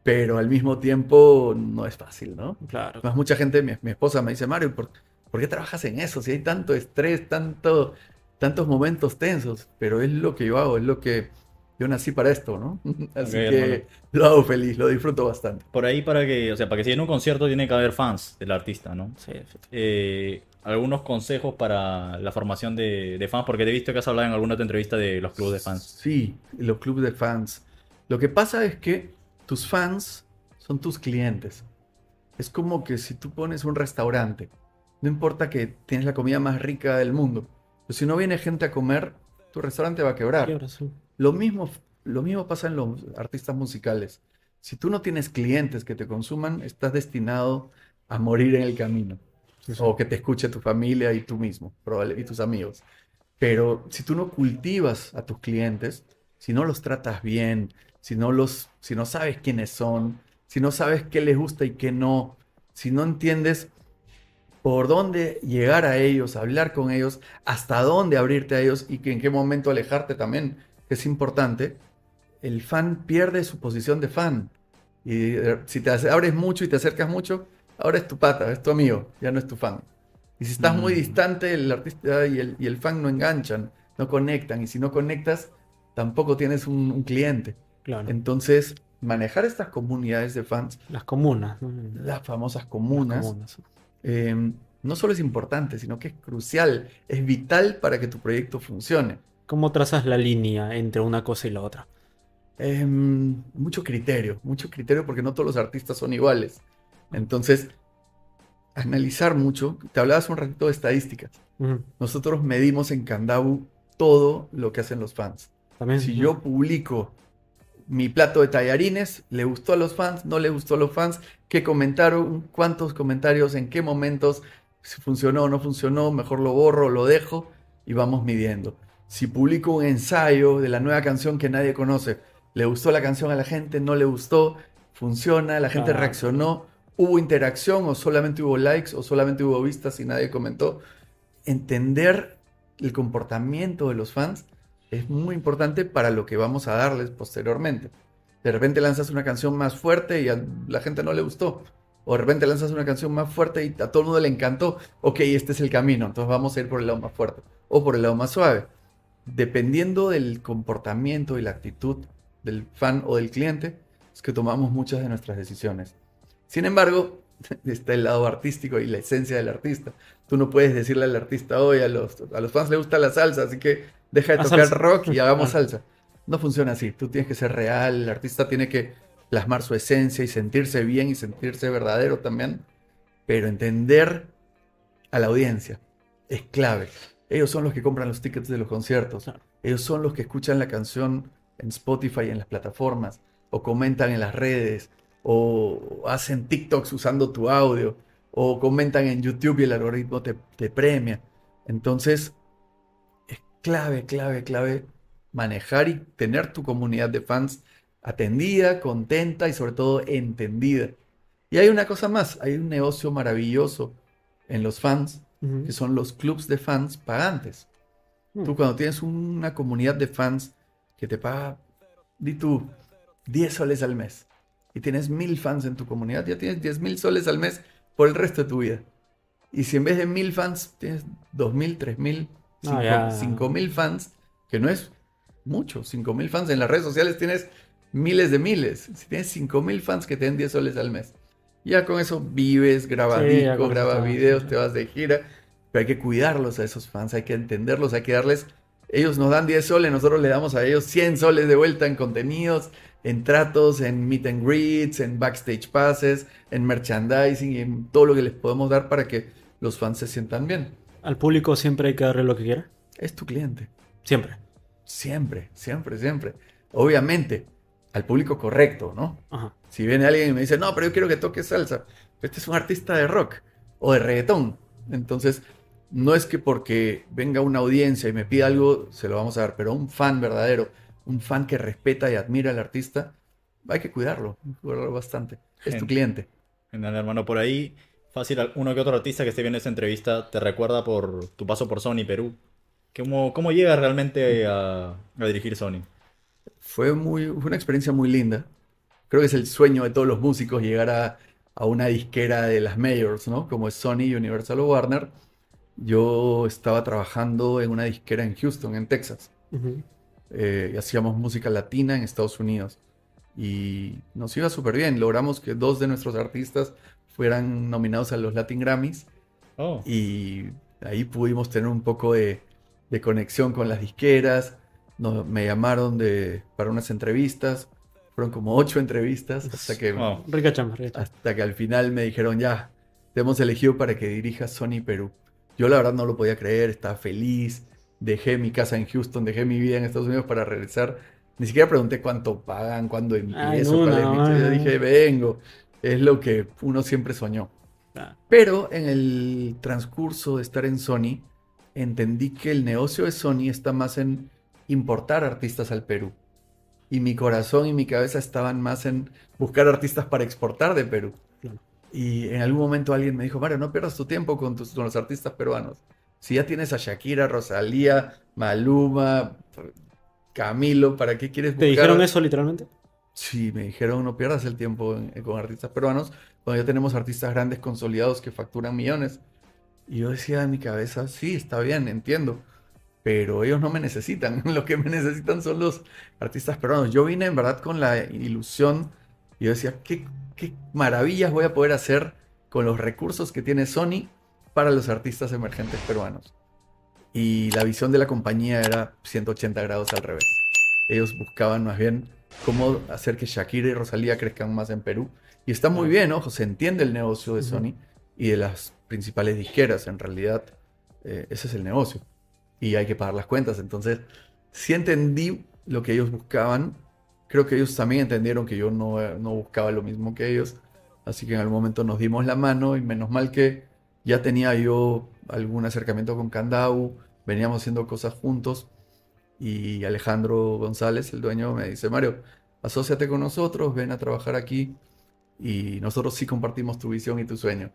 pero al mismo tiempo no es fácil, ¿no? Claro. Además, mucha gente, mi, mi esposa me dice, Mario, ¿por, por qué trabajas en eso? Si hay tanto estrés, tanto, tantos momentos tensos, pero es lo que yo hago, es lo que yo nací para esto, ¿no? Así que hermano. lo hago feliz, lo disfruto bastante. Por ahí para que, o sea, para que si en un concierto tiene que haber fans del artista, ¿no? Sí, sí. Eh, algunos consejos para la formación de, de fans, porque te he visto que has hablado en alguna otra entrevista de los clubes de fans. Sí, los clubes de fans. Lo que pasa es que tus fans son tus clientes. Es como que si tú pones un restaurante, no importa que tienes la comida más rica del mundo, pero si no viene gente a comer, tu restaurante va a quebrar. Lo mismo, lo mismo pasa en los artistas musicales. Si tú no tienes clientes que te consuman, estás destinado a morir en el camino. Sí, sí. O que te escuche tu familia y tú mismo, probable- y tus amigos. Pero si tú no cultivas a tus clientes, si no los tratas bien, si no los, si no sabes quiénes son, si no sabes qué les gusta y qué no, si no entiendes por dónde llegar a ellos, hablar con ellos, hasta dónde abrirte a ellos y que en qué momento alejarte también, que es importante, el fan pierde su posición de fan. Y eh, si te abres mucho y te acercas mucho, ahora es tu pata, es tu amigo, ya no es tu fan. Y si estás muy Mm. distante, el artista y el, y el fan no enganchan, no conectan. Y si no conectas, tampoco tienes un, un cliente. Claro. Entonces, manejar estas comunidades de fans, Las comunas. ¿no? las famosas Las comunas, eh, no solo es importante, sino que es crucial, es vital para que tu proyecto funcione. ¿Cómo trazas la línea entre una cosa y la otra? Em, mucho criterio, mucho criterio porque no todos los artistas son iguales. Entonces, analizar mucho. Te hablabas un ratito de estadísticas. Nosotros medimos en Candabu todo lo que hacen los fans. También. Si yo publico mi plato de tallarines, ¿le gustó a los fans? ¿No le gustó a los fans? ¿Qué comentaron? ¿Cuántos comentarios? ¿En qué momentos? Si funcionó o no funcionó, mejor lo borro, lo dejo y vamos midiendo. Si publico un ensayo de la nueva canción que nadie conoce, ¿le gustó la canción a la gente? ¿No le gustó? ¿Funciona? ¿La gente reaccionó? ¿Hubo interacción o solamente hubo likes o solamente hubo vistas y nadie comentó? Entender el comportamiento de los fans es muy importante para lo que vamos a darles posteriormente. De repente lanzas una canción más fuerte y a la gente no le gustó. O de repente lanzas una canción más fuerte y a todo el mundo le encantó. Ok, este es el camino, entonces vamos a ir por el lado más fuerte o por el lado más suave. Dependiendo del comportamiento y la actitud del fan o del cliente, es que tomamos muchas de nuestras decisiones. Sin embargo, está el lado artístico y la esencia del artista. Tú no puedes decirle al artista, hoy a los, a los fans les gusta la salsa, así que deja de tocar salsa". rock y hagamos salsa. No funciona así. Tú tienes que ser real, el artista tiene que plasmar su esencia y sentirse bien y sentirse verdadero también, pero entender a la audiencia es clave. Ellos son los que compran los tickets de los conciertos. Ellos son los que escuchan la canción en Spotify, en las plataformas, o comentan en las redes, o hacen TikToks usando tu audio, o comentan en YouTube y el algoritmo te, te premia. Entonces, es clave, clave, clave manejar y tener tu comunidad de fans atendida, contenta y sobre todo entendida. Y hay una cosa más, hay un negocio maravilloso en los fans, que son los clubs de fans pagantes. Mm. Tú cuando tienes una comunidad de fans que te paga, di tú, 10 soles al mes, y tienes mil fans en tu comunidad, ya tienes 10 mil soles al mes por el resto de tu vida. Y si en vez de mil fans tienes dos mil, tres mil, cinco mil fans, que no es mucho, cinco mil fans en las redes sociales tienes miles de miles. Si tienes cinco mil fans que te den 10 soles al mes, ya con eso vives, grabas Sí, discos, grabas videos, sí. te vas de gira. Pero hay que cuidarlos a esos fans, hay que entenderlos, hay que darles. Ellos nos dan 10 soles, nosotros le damos a ellos 100 soles de vuelta en contenidos, en tratos, en meet and greets, en backstage passes, en merchandising y en todo lo que les podemos dar para que los fans se sientan bien. Al público siempre hay que darle lo que quiera. Es tu cliente. Siempre. Siempre, siempre, siempre. Obviamente, al público correcto, ¿no? Ajá. Si viene alguien y me dice, no, pero yo quiero que toque salsa, este es un artista de rock o de reggaetón. Entonces, no es que porque venga una audiencia y me pida algo, se lo vamos a dar, pero un fan verdadero, un fan que respeta y admira al artista, hay que cuidarlo, hay que cuidarlo bastante. Es tu cliente. Genial, hermano, por ahí, fácil, uno que otro artista que esté viendo esta entrevista te recuerda por tu paso por Sony Perú. ¿Cómo, cómo llegas realmente a, a dirigir Sony? Fue, muy, fue una experiencia muy linda. Creo que es el sueño de todos los músicos llegar a, a una disquera de las majors, ¿no? Como es Sony, Universal o Warner. Yo estaba trabajando en una disquera en Houston, en Texas. Eh, y hacíamos música latina en Estados Unidos. Y nos iba súper bien. Logramos que dos de nuestros artistas fueran nominados a los Latin Grammys. Oh, Y ahí pudimos tener un poco de, de conexión con las disqueras. Nos- me llamaron de, para unas entrevistas. Fueron como ocho entrevistas hasta que, wow. Rica chamba, rica chamba. hasta que al final me dijeron, ya, te hemos elegido para que dirijas Sony Perú. Yo la verdad no lo podía creer, estaba feliz. Dejé mi casa en Houston, dejé mi vida en Estados Unidos para regresar. Ni siquiera pregunté cuánto pagan, cuándo empiezo, es no, Yo dije, vengo. Es lo que uno siempre soñó. Ah, Pero en el transcurso de estar en Sony, entendí que el negocio de Sony está más en importar artistas al Perú. Y mi corazón y mi cabeza estaban más en buscar artistas para exportar de Perú. Y en algún momento alguien me dijo, Mario, no pierdas tu tiempo con, tus, con los artistas peruanos. Si ya tienes a Shakira, Rosalía, Maluma, Camilo, ¿para qué quieres ¿Te buscar? dijeron eso literalmente? Sí, me dijeron no pierdas el tiempo en- con artistas peruanos cuando ya tenemos artistas grandes consolidados que facturan millones. Y yo decía en mi cabeza, sí, está bien, entiendo, pero ellos no me necesitan. Lo que me necesitan son los artistas peruanos. Yo vine en verdad con la ilusión y yo decía, ¿qué, qué maravillas voy a poder hacer con los recursos que tiene Sony para los artistas emergentes peruanos. Y la visión de la compañía era 180 grados al revés. Ellos buscaban más bien cómo hacer que Shakira y Rosalía crezcan más en Perú. Y está muy bien, ojo, se entiende el negocio de. Sony y de las principales disqueras. En realidad, eh, ese es el negocio. Y hay que pagar las cuentas. Entonces, sí entendí lo que ellos buscaban. Creo que ellos también entendieron que yo no, no buscaba lo mismo que ellos. Así que en algún momento nos dimos la mano y menos mal que ya tenía yo algún acercamiento con Candau, veníamos haciendo cosas juntos y Alejandro González, el dueño, me dice, Mario, asóciate con nosotros, ven a trabajar aquí y nosotros sí compartimos tu visión y tu sueño,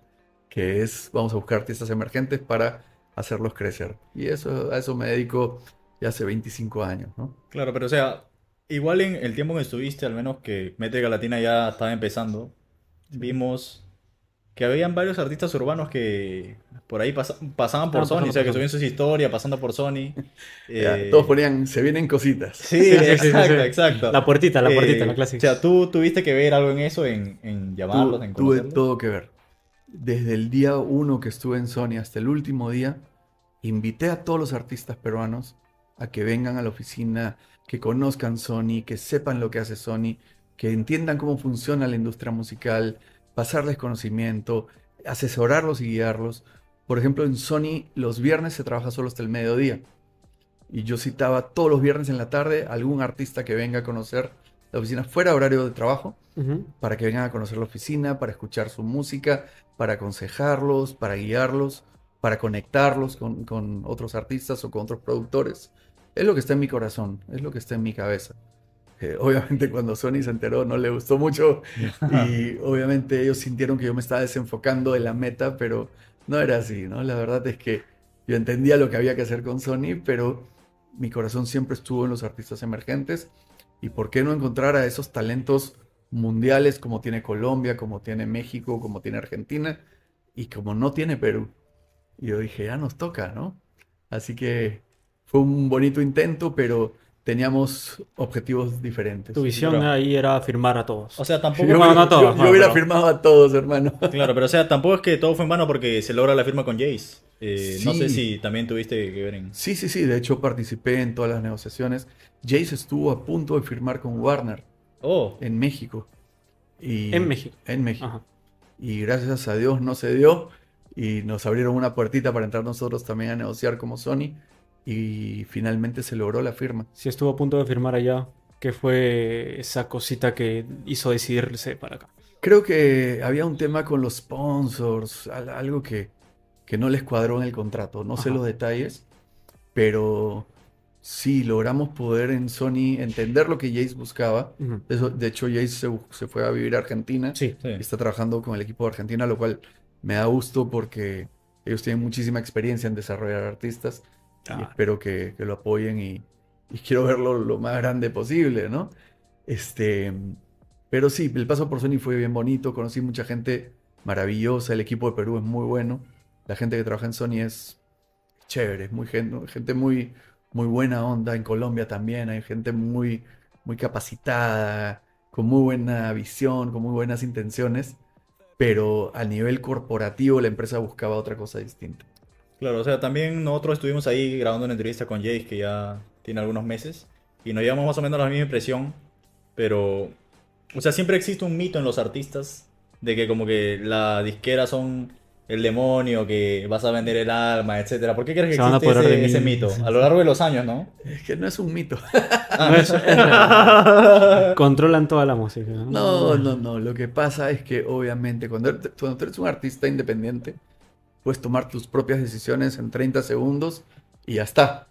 que es, vamos a buscar artistas emergentes para hacerlos crecer. Y eso, a eso me dedico ya hace 25 años, ¿no? Claro, pero o sea, igual en el tiempo que estuviste, al menos que Métrica Latina ya estaba empezando, vimos que habían varios artistas urbanos que por ahí pasa- pasaban por Estaban Sony, pasando o sea, que subían sus historias pasando por Sony. Ya, Eh, todos ponían, se vienen cositas. Sí, Sí, sí, sí, exacto, sí. exacto. La puertita, la puertita, Eh, la clásica. O sea, tú tuviste que ver algo en eso, en, en llamarlos, Tu- en tuve conocerlos. todo que ver. Desde el día uno que estuve en Sony hasta el último día, invité a todos los artistas peruanos a que vengan a la oficina, que conozcan Sony, que sepan lo que hace Sony, que entiendan cómo funciona la industria musical, pasarles conocimiento, asesorarlos y guiarlos. Por ejemplo, en Sony los viernes se trabaja solo hasta el mediodía. Y yo citaba todos los viernes en la tarde a algún artista que venga a conocer la oficina fuera de horario de trabajo para que vengan a conocer la oficina, para escuchar su música, para aconsejarlos, para guiarlos, para conectarlos con, con otros artistas o con otros productores. Es lo que está en mi corazón, es lo que está en mi cabeza. Eh, obviamente cuando Sony se enteró no le gustó mucho y obviamente ellos sintieron que yo me estaba desenfocando de la meta, pero no era así, ¿no? La verdad es que yo entendía lo que había que hacer con Sony, pero mi corazón siempre estuvo en los artistas emergentes y por qué no encontrar a esos talentos mundiales como tiene Colombia, como tiene México, como tiene Argentina y como no tiene Perú. Y yo dije, ya nos toca, ¿no? Así que fue un bonito intento, pero teníamos objetivos diferentes. Tu visión ahí era firmar a todos. O sea, Yo, tampoco... No, no a todos, yo- yo hubiera pero- firmado a todos, hermano. Claro, pero o sea, tampoco es que todo fue en vano porque se logra la firma con Jace. Eh, No sé Sí. si también tuviste que ver en... Sí, sí, sí, de hecho participé en todas las negociaciones. Jace estuvo a punto de firmar con Warner Oh, en México. Y, En México. En México. Ajá. Y gracias a Dios no se dio. Y nos abrieron una puertita para entrar nosotros también a negociar como Sony. Y finalmente se logró la firma. Sí, estuvo a punto de firmar allá. ¿Qué fue esa cosita que hizo decidirse para acá? Creo que había un tema con los sponsors, al- algo que, que no les cuadró en el contrato. No sé los detalles, pero sí logramos poder en Sony entender lo que Jace buscaba. Eso- de hecho, Jace se, fue a vivir a Argentina Sí. Sí. y está trabajando con el equipo de Argentina, lo cual me da gusto porque ellos tienen muchísima experiencia en desarrollar artistas y espero que, que lo apoyen y, y quiero verlo lo más grande posible, ¿no? Este, pero sí, el paso por Sony fue bien bonito, conocí mucha gente maravillosa, el equipo de Perú es muy bueno, la gente que trabaja en Sony es chévere, es muy gen- gente muy, muy buena onda, en Colombia también hay gente muy, muy capacitada, con muy buena visión, con muy buenas intenciones, pero a nivel corporativo la empresa buscaba otra cosa distinta. Claro, o sea, también nosotros estuvimos ahí grabando una entrevista con Jace que ya tiene algunos meses y nos llevamos más o menos la misma impresión, pero, o sea, siempre existe un mito en los artistas de que como que la disquera son el demonio, que vas a vender el alma, etcétera. ¿Por qué crees que Se van a existe apoderar ese, ese mito? A lo largo de los años, ¿no? Es que no es un mito. No, es- es real. Controlan toda la música. No, no, no. Lo que pasa es que obviamente cuando, cuando tú eres un artista independiente, puedes tomar tus propias decisiones en 30 segundos y ya está.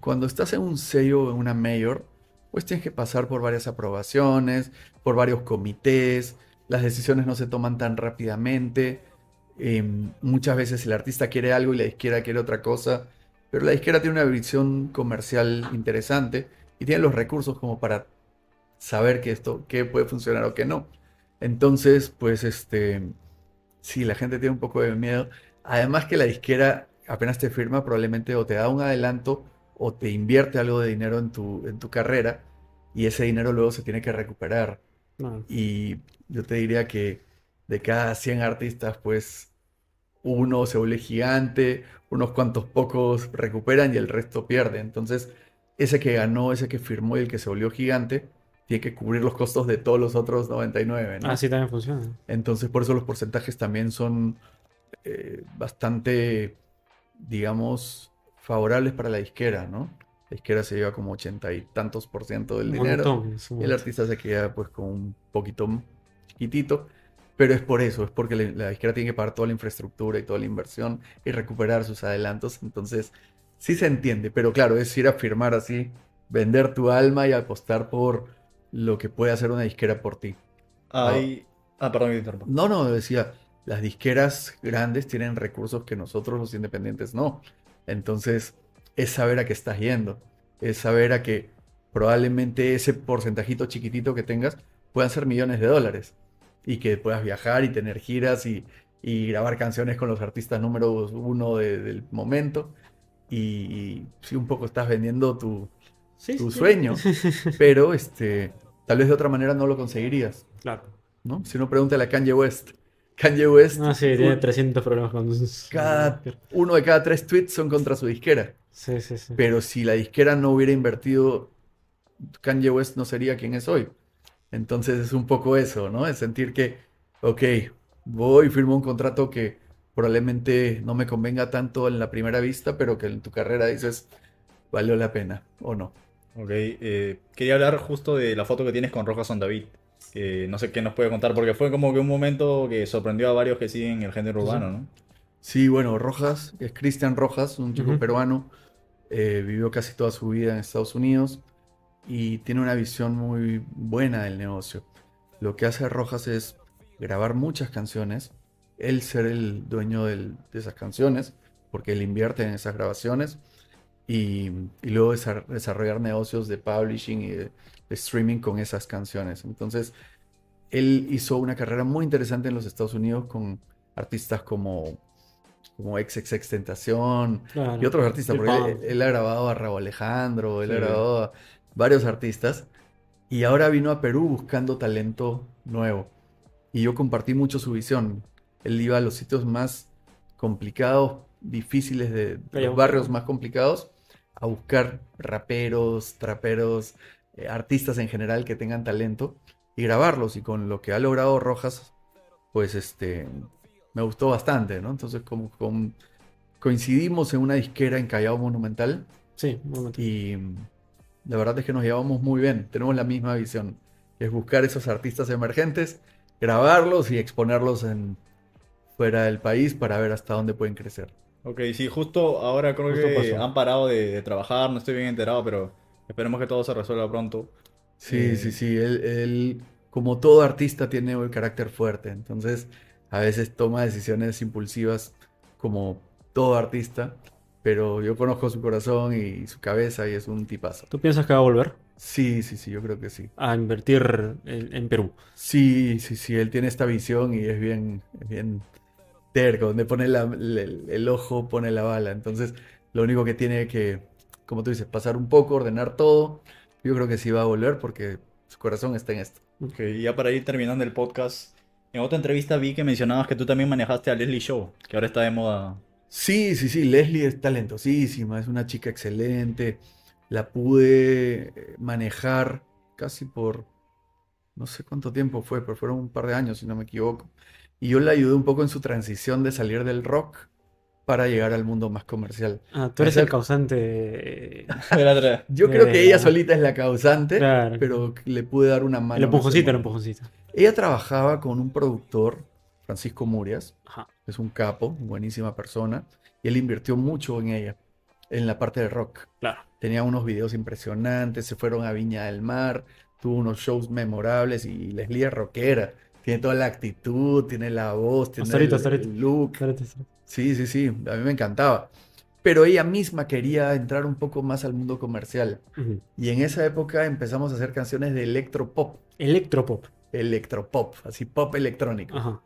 Cuando estás en un sello o en una mayor, pues tienes que pasar por varias aprobaciones, por varios comités, las decisiones no se toman tan rápidamente. eh, muchas veces el artista quiere algo y la disquera quiere otra cosa, pero la disquera tiene una visión comercial interesante y tiene los recursos como para saber que esto, qué puede funcionar o qué no. Entonces, pues este, sí, la gente tiene un poco de miedo. Además que la disquera apenas te firma, probablemente o te da un adelanto o te invierte algo de dinero en tu, en tu carrera y ese dinero luego se tiene que recuperar. No. Y yo te diría que de cada 100 artistas, pues uno se vuelve gigante, unos cuantos pocos recuperan y el resto pierde. Entonces, ese que ganó, ese que firmó y el que se volvió gigante, tiene que cubrir los costos de todos los otros 99, ¿no? Así también funciona. Entonces, por eso los porcentajes también son eh, bastante, digamos, favorables para la disquera, ¿no? La disquera se lleva como ochenta y tantos por ciento del Un dinero. montón, Y el artista se queda pues con un poquito chiquitito. Pero es por eso, es porque la disquera tiene que pagar toda la infraestructura y toda la inversión y recuperar sus adelantos. Entonces, sí se entiende. Pero claro, es ir a firmar así, vender tu alma y apostar por lo que puede hacer una disquera por ti. Hay... Ah, perdón que te interrumpa. No, no, decía, las disqueras grandes tienen recursos que nosotros los independientes no. Entonces, es saber a qué estás yendo. Es saber a que probablemente ese porcentajito chiquitito que tengas puedan ser millones de dólares. Y que puedas viajar y tener giras y, y grabar canciones con los artistas número uno de- del momento. Y, y sí, un poco estás vendiendo tu, Sí, tu sí. sueño. Pero este, tal vez de otra manera no lo conseguirías. Claro. ¿no? Si uno pregúntale a Kanye West. Kanye West, Ah, sí, tiene un- 300 problemas con cada, uno de cada tres tweets son contra su disquera. Sí, sí, sí. Pero si la disquera no hubiera invertido, Kanye West no sería quien es hoy. Entonces es un poco eso, ¿no? Es sentir que, ok, voy y firmo un contrato que probablemente no me convenga tanto en la primera vista, pero que en tu carrera dices, valió la pena o no. Ok, eh, quería hablar justo de la foto que tienes con Rojas Son David. No sé qué nos puede contar, porque fue como que un momento que sorprendió a varios que siguen el género urbano, ¿no? Sí, bueno, Rojas, es Cristian Rojas, un chico peruano, eh, vivió casi toda su vida en Estados Unidos y tiene una visión muy buena del negocio. Lo que hace Rojas es grabar muchas canciones, él ser el dueño del- de esas canciones, porque él invierte en esas grabaciones, y, y luego desa- desarrollar negocios de publishing y de, de streaming con esas canciones. Entonces, él hizo una carrera muy interesante en los Estados Unidos con artistas como, como XXX Tentación Claro. y otros artistas, porque él, él ha grabado a Raúl Alejandro, él ha Sí. grabado a varios artistas, y ahora vino a Perú buscando talento nuevo. Y yo compartí mucho su visión. Él iba a los sitios más complicados, difíciles de Callao. los barrios más complicados, a buscar raperos, traperos, eh, artistas en general que tengan talento y grabarlos. Y con lo que ha logrado Rojas, pues este, me gustó bastante, ¿no? Entonces, como, como coincidimos en una disquera en Callao Monumental, Sí, momento. Y la verdad es que nos llevamos muy bien, tenemos la misma visión, es buscar esos artistas emergentes, grabarlos y exponerlos en fuera del país para ver hasta dónde pueden crecer. Ok, sí, justo ahora creo Justo que pasó. han parado de, de trabajar, no estoy bien enterado, pero esperemos que todo se resuelva pronto. Sí, Eh, sí, sí, él, él, como todo artista tiene un carácter fuerte, entonces a veces toma decisiones impulsivas como todo artista, pero yo conozco su corazón y su cabeza y es un tipazo. ¿Tú piensas que va a volver Sí, sí, sí, yo creo que sí. a invertir en, en Perú? Sí, sí, sí, él tiene esta visión y es bien, es bien terco, donde pone la- el, el ojo, pone la bala. Entonces, lo único que tiene que, como tú dices, pasar un poco, ordenar todo. Yo creo que sí va a volver porque su corazón está en esto. Ok, ya para ir terminando el podcast, en otra entrevista vi que mencionabas que tú también manejaste a Leslie Show, que ahora está de moda. Sí, sí, sí, Leslie es talentosísima, es una chica excelente. La pude eh, manejar casi por, no sé cuánto tiempo fue, pero fueron un par de años, si no me equivoco. Y yo la ayudé un poco en su transición de salir del rock para llegar al mundo más comercial. Ah, tú eres el causante. Yo creo que ella solita es la causante, Claro. pero le pude dar una mano. El empujoncito, el empujoncito. Ella trabajaba con un productor, Francisco Murias, Ajá. es un capo, buenísima persona, y él invirtió mucho en ella, en la parte de rock. Claro. Tenía unos videos impresionantes, se fueron a Viña del Mar, tuvo unos shows memorables y Leslie es rockera. Tiene toda la actitud, tiene la voz, tiene ahorita, el, hasta ahorita. el look. Sí, sí, sí, a mí me encantaba. Pero ella misma quería entrar un poco más al mundo comercial. Y en esa época empezamos a hacer canciones de electropop, Electropop. electropop, así pop electrónico. Ajá.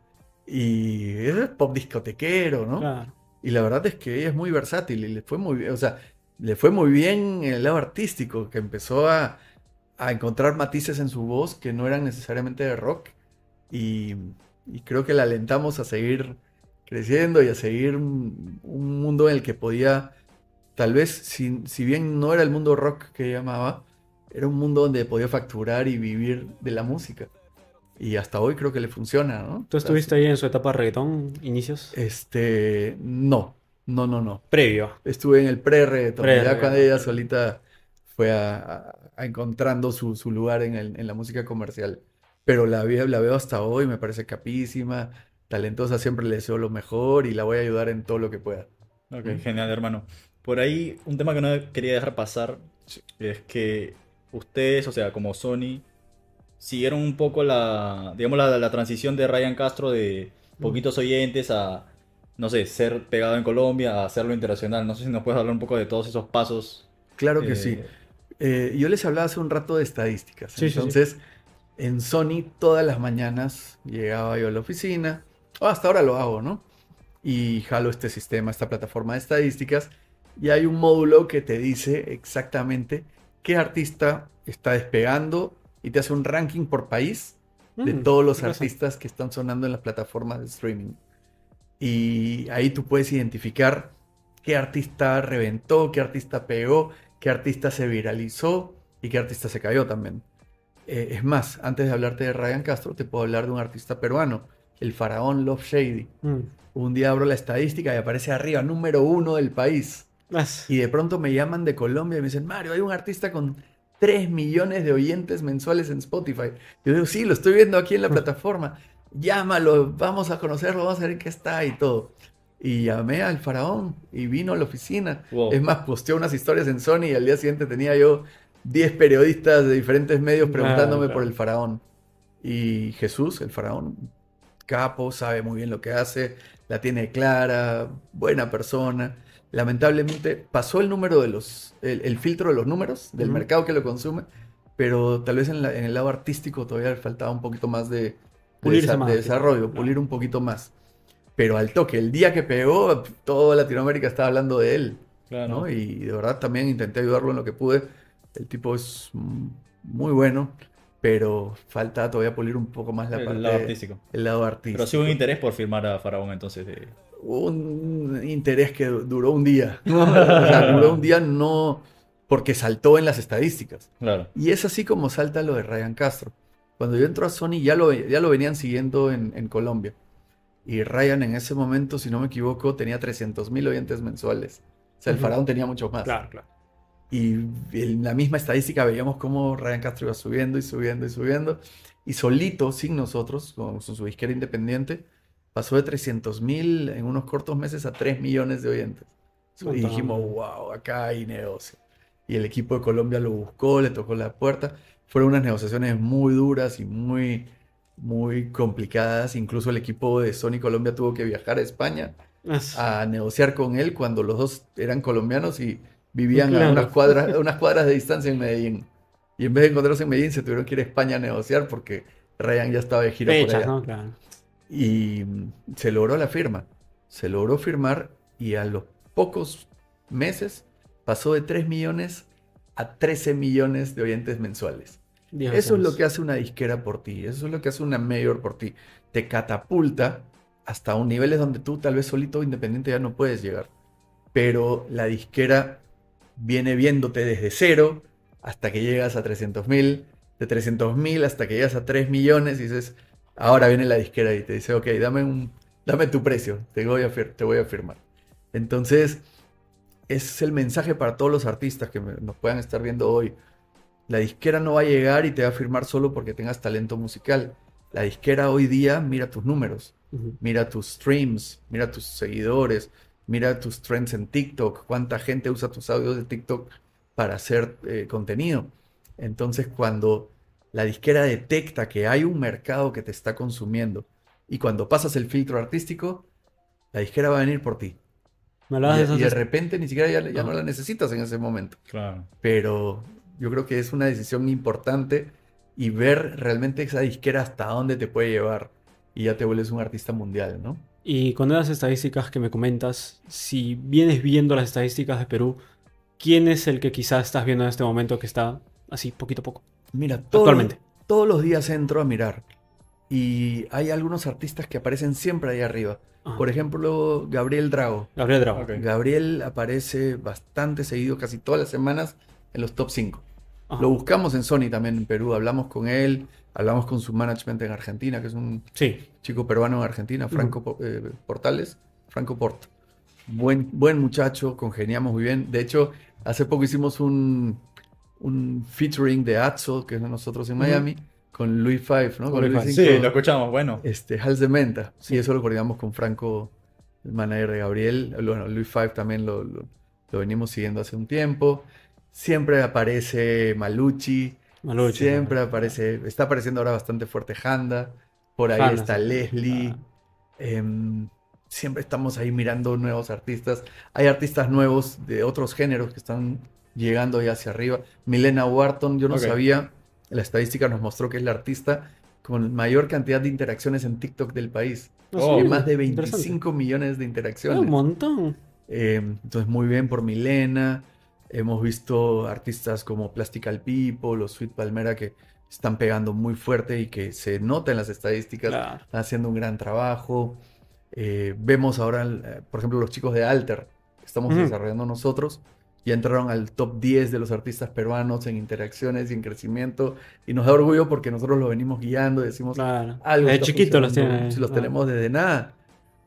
Y es pop discotequero, ¿no? Claro. Y la verdad es que ella es muy versátil y le fue muy bien, o sea, le fue muy bien en el lado artístico, que empezó a, a encontrar matices en su voz que no eran necesariamente de rock. Y, y creo que la alentamos a seguir creciendo y a seguir un, un mundo en el que podía, tal vez, si, si bien no era el mundo rock que ella amaba, era un mundo donde podía facturar y vivir de la música. Y hasta hoy creo que le funciona, ¿no? ¿Tú estuviste ahí en su etapa de reggaetón, inicios? Este, no, no, no, no. Previo. Estuve en el pre-reggaetón, ya cuando ella solita fue a, a- a encontrando su, su lugar en, el- en la música comercial. Pero la, ve- la veo hasta hoy, me parece capísima, talentosa, siempre le deseo lo mejor y la voy a ayudar en todo lo que pueda. Ok, Mm. genial, hermano. Por ahí, un tema que no quería dejar pasar es que ustedes, o sea, como Sony, siguieron un poco la, digamos, la, la transición de Ryan Castro de poquitos oyentes a, no sé, ser pegado en Colombia, a hacerlo internacional. No sé si nos puedes hablar un poco de todos esos pasos. Claro que eh, sí. Eh, yo les hablaba hace un rato de estadísticas. Sí, sí, sí. En Sony todas las mañanas llegaba yo a la oficina, o hasta ahora lo hago, ¿no? Y jalo este sistema, esta plataforma de estadísticas, y hay un módulo que te dice exactamente qué artista está despegando y te hace un ranking por país de Mm, todos los artistas que están sonando en las plataformas de streaming. Y ahí tú puedes identificar qué artista reventó, qué artista pegó, qué artista se viralizó y qué artista se cayó también. Eh, es más, antes de hablarte de Ryan Castro, te puedo hablar de un artista peruano, el faraón Love Shady. Mm. Un día abro la estadística y aparece arriba, número uno del país. As- Y de pronto me llaman de Colombia y me dicen, Mario, hay un artista con 3 millones de oyentes mensuales en Spotify. Yo digo, sí, lo estoy viendo aquí en la plataforma. Llámalo, vamos a conocerlo, vamos a ver qué está y todo. Y llamé al faraón y vino a la oficina. Wow. Es más, posteó unas historias en Sony y al día siguiente tenía yo 10 periodistas de diferentes medios preguntándome claro. por el faraón. Y Jesús, el faraón, capo, sabe muy bien lo que hace, la tiene clara, buena persona. Lamentablemente pasó el número de los, el, el filtro de los números del mercado que lo consume, pero tal vez en, la- en el lado artístico todavía le faltaba un poquito más de, de desa- más, de desarrollo, Claro. pulir un poquito más. Pero al toque, el día que pegó, toda Latinoamérica estaba hablando de él, Claro. ¿no? Y de verdad también intenté ayudarlo en lo que pude. El tipo es muy bueno, pero falta todavía pulir un poco más la el parte, lado artístico. el lado artístico. Pero sí hubo un interés por firmar a Faraón entonces. de- Hubo un interés que du- duró un día. O sea, duró un día no porque saltó en las estadísticas. Claro. Y es así como salta lo de Ryan Castro. Cuando yo entro a Sony ya lo, ya lo venían siguiendo en, en Colombia. Y Ryan en ese momento, si no me equivoco, tenía 300 mil oyentes mensuales. O sea, el Ujú. faraón tenía muchos más. Claro, claro. Y en la misma estadística veíamos cómo Ryan Castro iba subiendo y subiendo y subiendo. Y solito, sin nosotros, con su disquera independiente, pasó de 300 mil en unos cortos meses a 3 millones de oyentes. Y dijimos, wow, acá hay negocio. Y el equipo de Colombia lo buscó, le tocó la puerta. Fueron unas negociaciones muy duras y muy, muy complicadas. Incluso el equipo de Sony Colombia tuvo que viajar a España a negociar con él cuando los dos eran colombianos y vivían a unas cuadras, unas cuadras de distancia en Medellín. Y en vez de encontrarse en Medellín, se tuvieron que ir a España a negociar porque Ryan ya estaba de gira por allá. Y se logró la firma. Se logró firmar y a los pocos meses pasó de 3 millones a 13 millones de oyentes mensuales. eso es lo que hace una disquera por ti, eso es lo que hace una mayor por ti. Te catapulta hasta un niveles donde tú tal vez solito independiente ya no puedes llegar. Pero la disquera viene viéndote desde cero hasta que llegas a 300 mil, de 300 mil hasta que llegas a 3 millones y dices, ahora viene la disquera y te dice, ok, dame, un, dame tu precio, te voy, a te voy a firmar. Entonces, es el mensaje para todos los artistas que nos puedan estar viendo hoy. La disquera no va a llegar y te va a firmar solo porque tengas talento musical. La disquera hoy día mira tus números, mira tus streams, mira tus seguidores, mira tus trends en TikTok, cuánta gente usa tus audios de TikTok para hacer eh, contenido. Entonces, cuando la disquera detecta que hay un mercado que te está consumiendo y cuando pasas el filtro artístico, la disquera va a venir por ti y, de repente ni siquiera ya, no. la necesitas en ese momento. Claro. Pero yo creo que es una decisión importante y ver realmente esa disquera hasta dónde te puede llevar y ya te vuelves un artista mundial, ¿no? Y con esas estadísticas que me comentas, si vienes viendo las estadísticas de Perú, ¿quién es el que quizás estás viendo en este momento que está así poquito a poco? Mira, actualmente. Todos los días entro a mirar y hay algunos artistas que aparecen siempre ahí arriba. Por ejemplo, Gabriel Drago. Gabriel Drago. Gabriel aparece bastante seguido, casi todas las semanas, en los top 5. Lo buscamos en Sony también en Perú, hablamos con él, hablamos con su management en Argentina, que es un chico peruano en Argentina, Franco eh, Portales, Franco Port. Buen, buen muchacho, congeniamos muy bien. De hecho, hace poco hicimos un, un featuring de Atso, que es de nosotros en Miami con Louis Five, ¿no? Con sí, lo escuchamos, bueno. Este, Hals de Menta. Sí, eso lo coordinamos con Franco, el manager de Gabriel. Bueno, Louis Five también lo, lo, venimos siguiendo hace un tiempo. Siempre aparece Malucci. Siempre aparece, está apareciendo ahora bastante fuerte Handa. Por ahí está Leslie. Em, siempre estamos ahí mirando nuevos artistas. Hay artistas nuevos de otros géneros que están llegando ya hacia arriba. Milena Wharton, yo no sabía la estadística nos mostró que es la artista con mayor cantidad de interacciones en TikTok del país. Oh, más de 25 millones de interacciones. Un montón. Eh, entonces, muy bien por Milena. Hemos visto artistas como Plastical People o Sweet Palmera que están pegando muy fuerte y que se nota en las estadísticas. Están haciendo un gran trabajo. Eh, vemos ahora, eh, por ejemplo, los chicos de Alter que estamos desarrollando nosotros ya entraron al top 10 de los artistas peruanos en interacciones y en crecimiento. Y nos da orgullo porque nosotros los venimos guiando y decimos algo. De chiquito los tenemos desde nada.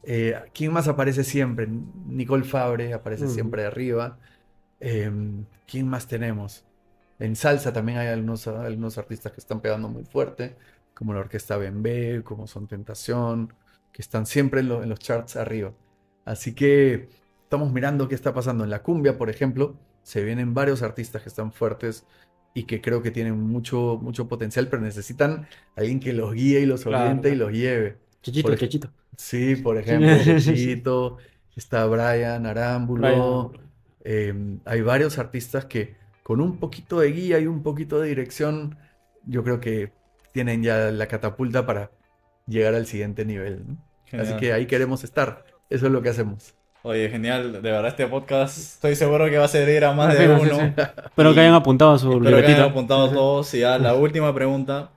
Eh, ¿Quién más aparece siempre? Nicole Fabre aparece siempre arriba. Em, ¿Quién más tenemos? En salsa también hay algunos, algunos artistas que están pegando muy fuerte, como la Orquesta Bembe, como Son Tentación, que están siempre en los charts arriba. Así que estamos mirando qué está pasando en la cumbia, por ejemplo. Se vienen varios artistas que están fuertes y que creo que tienen mucho, mucho potencial, pero necesitan alguien que los guíe y los oriente y los lleve. Chichito, Chichito. Sí, por ejemplo, Chichito, está Brian Arámbulo. Em, hay varios artistas que con un poquito de guía y un poquito de dirección, yo creo que tienen ya la catapulta para llegar al siguiente nivel. Así que ahí queremos estar. Eso es lo que hacemos. Oye, genial, de verdad este podcast estoy seguro que va a servir a más de uno. Espero que hayan apuntado su Espero que hayan apuntado todos. Y ya la última pregunta,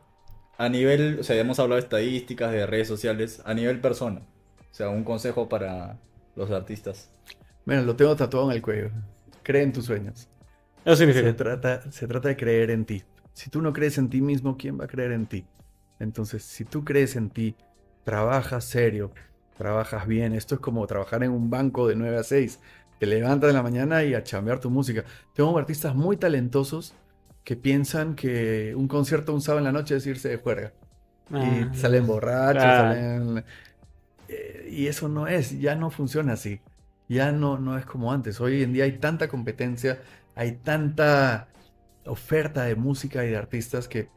a nivel, o sea, ya hemos hablado de estadísticas, de redes sociales, a nivel persona, o sea, un consejo para los artistas. Bueno, lo tengo tatuado en el cuello. Cree en tus sueños. Eso significa. Se trata, se trata de creer en ti. Si tú no crees en ti mismo, ¿quién va a creer en ti? Entonces, si tú crees en ti, trabajas serio, trabajas bien. Esto es como trabajar en un banco de 9 a 6. Te levantas en la mañana y a chambear tu música. Tengo artistas muy talentosos que piensan que un concierto un sábado en la noche es irse de juerga. Ah, y salen borrachos, salen... eh, y eso no es, ya no funciona así. Ya no, no es como antes. Hoy en día hay tanta competencia, hay tanta oferta de música y de artistas que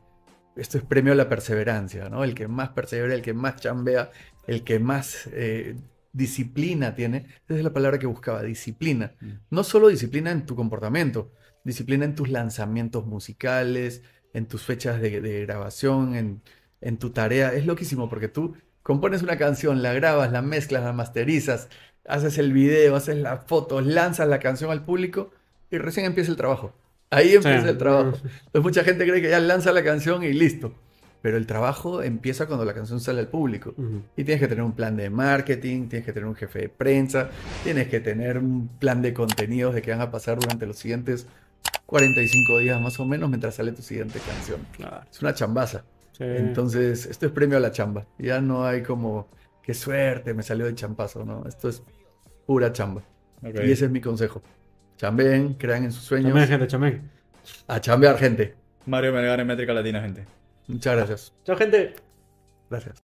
esto es premio a la perseverancia, ¿no? El que más persevera, el que más chambea, el que más eh, disciplina tiene. Esa es la palabra que buscaba, disciplina. Mm. No solo disciplina en tu comportamiento, disciplina en tus lanzamientos musicales, en tus fechas de, de grabación, en, en tu tarea. Es loquísimo porque tú compones una canción, la grabas, la mezclas, la masterizas, haces el video, haces las fotos, lanzas la canción al público y recién empieza el trabajo. Ahí empieza Sí. el trabajo. Entonces mucha gente cree que ya lanza la canción y listo. Pero el trabajo empieza cuando la canción sale al público. Y tienes que tener un plan de marketing, tienes que tener un jefe de prensa, tienes que tener un plan de contenidos de que van a pasar durante los siguientes 45 días más o menos mientras sale tu siguiente canción. Claro. Es una chambaza. Sí. Entonces, esto es premio a la chamba. Ya no hay como, qué suerte, me salió de champazo, ¿no? Esto es pura chamba. Y ese es mi consejo. Chambeen, crean en sus sueños. Chamén, gente, chamén. A chambear, gente. Mario Melgar en Métrica Latina, gente. Muchas gracias. Chao, gente. Gracias.